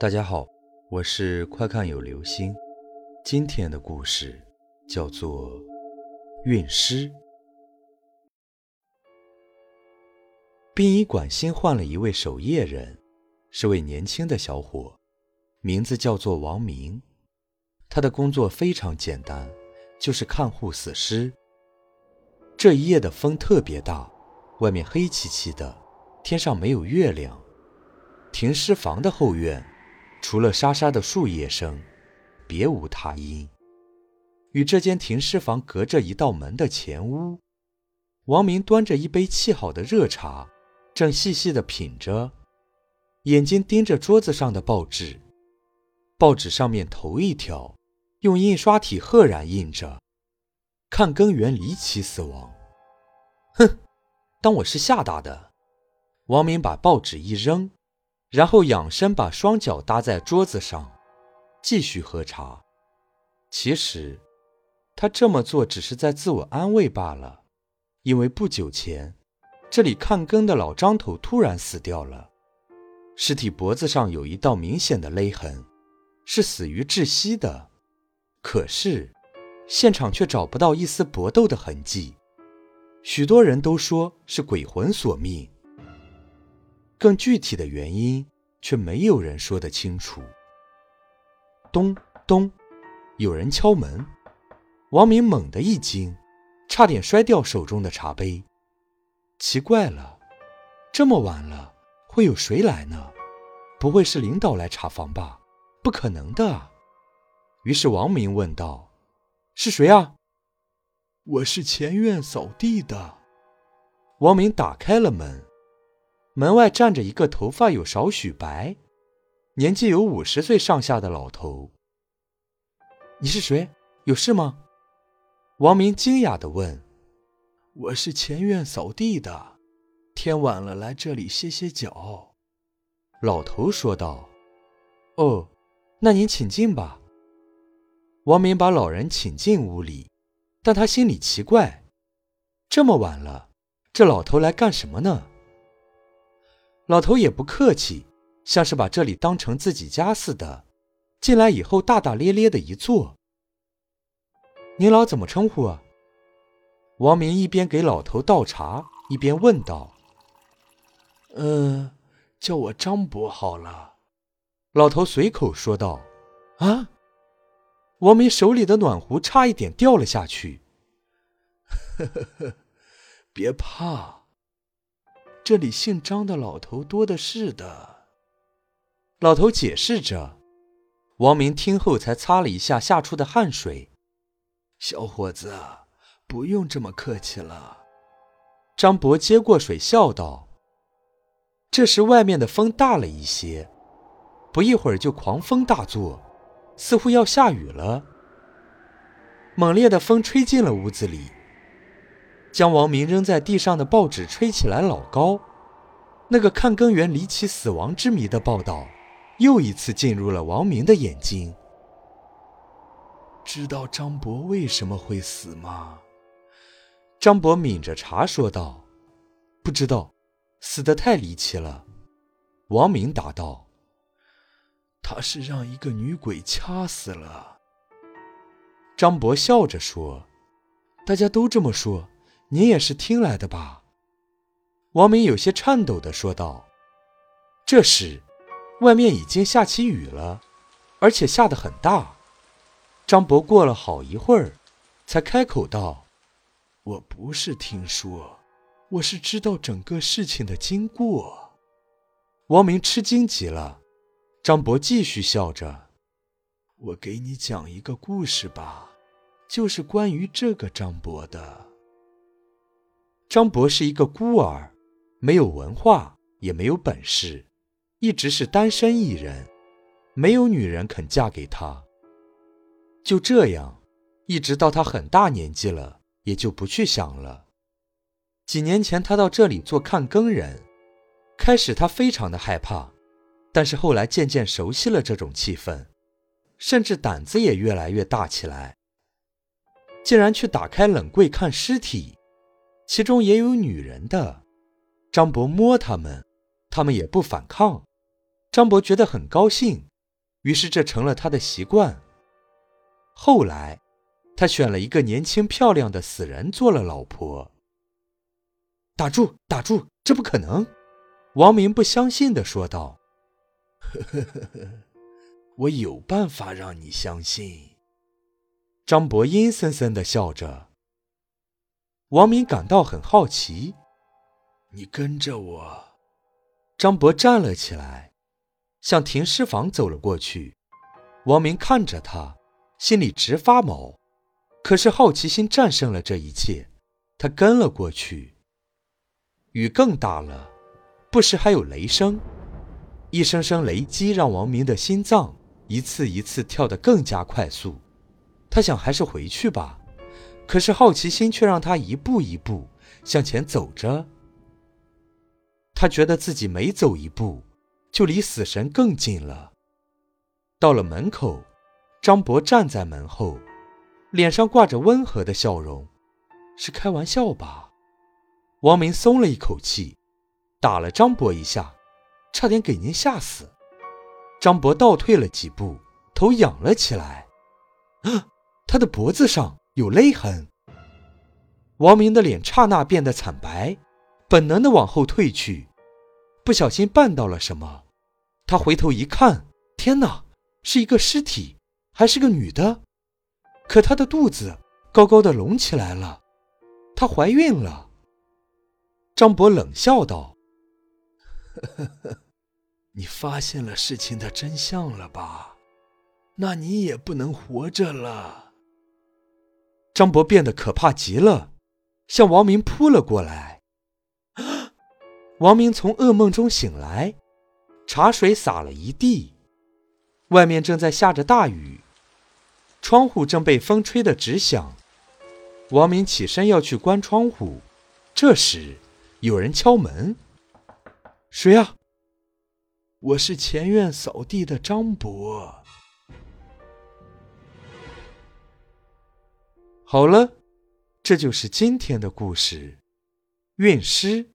大家好，我是快看有流星。今天的故事叫做《运尸》。殡仪馆新换了一位守夜人，是位年轻的小伙，名字叫做王明。他的工作非常简单，就是看护死尸。这一夜的风特别大，外面黑漆漆的，天上没有月亮。停尸房的后院。除了沙沙的树叶声，别无他音。与这间停尸房隔着一道门的前屋，王明端着一杯沏好的热茶，正细细的品着，眼睛盯着桌子上的报纸。报纸上面头一条，用印刷体赫然印着“看根源离奇死亡”。哼，当我是吓大的。王明把报纸一扔。然后仰身把双脚搭在桌子上，继续喝茶。其实，他这么做只是在自我安慰罢了，因为不久前，这里看更的老张头突然死掉了，尸体脖子上有一道明显的勒痕，是死于窒息的。可是，现场却找不到一丝搏斗的痕迹，许多人都说是鬼魂索命。更具体的原因，却没有人说得清楚。咚咚，有人敲门。王明猛地一惊，差点摔掉手中的茶杯。奇怪了，这么晚了，会有谁来呢？不会是领导来查房吧？不可能的。于是王明问道：“是谁啊？”“我是前院扫地的。”王明打开了门。门外站着一个头发有少许白、年纪有五十岁上下的老头。你是谁？有事吗？王明惊讶地问。我是前院扫地的，天晚了来这里歇歇脚。老头说道。哦，那您请进吧。王明把老人请进屋里，但他心里奇怪：这么晚了，这老头来干什么呢？老头也不客气，像是把这里当成自己家似的。进来以后，大大咧咧的一坐。您老怎么称呼啊？王明一边给老头倒茶，一边问道：“嗯，叫我张伯好了。”老头随口说道：“啊！”王明手里的暖壶差一点掉了下去。呵呵呵，别怕。这里姓张的老头多的是的，老头解释着。王明听后才擦了一下吓出的汗水。小伙子，不用这么客气了。张伯接过水笑道。这时外面的风大了一些，不一会儿就狂风大作，似乎要下雨了。猛烈的风吹进了屋子里。将王明扔在地上的报纸吹起来老高，那个看根源离奇死亡之谜的报道，又一次进入了王明的眼睛。知道张博为什么会死吗？张博抿着茶说道：“不知道，死得太离奇了。”王明答道：“他是让一个女鬼掐死了。”张博笑着说：“大家都这么说。”你也是听来的吧？王明有些颤抖地说道。这时，外面已经下起雨了，而且下得很大。张博过了好一会儿，才开口道：“我不是听说，我是知道整个事情的经过。”王明吃惊极了。张博继续笑着：“我给你讲一个故事吧，就是关于这个张博的。”张博是一个孤儿，没有文化，也没有本事，一直是单身一人，没有女人肯嫁给他。就这样，一直到他很大年纪了，也就不去想了。几年前，他到这里做看更人，开始他非常的害怕，但是后来渐渐熟悉了这种气氛，甚至胆子也越来越大起来，竟然去打开冷柜看尸体。其中也有女人的，张博摸他们，他们也不反抗。张博觉得很高兴，于是这成了他的习惯。后来，他选了一个年轻漂亮的死人做了老婆。打住，打住，这不可能！王明不相信的说道：“呵呵呵呵，我有办法让你相信。”张博阴森森的笑着。王明感到很好奇：“你跟着我。”张博站了起来，向停尸房走了过去。王明看着他，心里直发毛，可是好奇心战胜了这一切，他跟了过去。雨更大了，不时还有雷声，一声声雷击让王明的心脏一次一次跳得更加快速。他想还是回去吧，可是好奇心却让他一步一步向前走着。他觉得自己每走一步，就离死神更近了。到了门口，张博站在门后，脸上挂着温和的笑容。是开玩笑吧？王明松了一口气，打了张博一下，差点给您吓死。张博倒退了几步，头仰了起来。啊，他的脖子上有勒痕。王明的脸刹那变得惨白，本能的往后退去。不小心绊到了什么，他回头一看，天哪，是一个尸体，还是个女的。可她的肚子高高的隆起来了，她怀孕了。张博冷笑道：“呵呵，你发现了事情的真相了吧？那你也不能活着了。”张博变得可怕极了，向王明扑了过来。王明从噩梦中醒来，茶水洒了一地，外面正在下着大雨，窗户正被风吹得直响。王明起身要去关窗户，这时有人敲门：“谁啊？”“我是前院扫地的张伯。”好了，这就是今天的故事，运尸。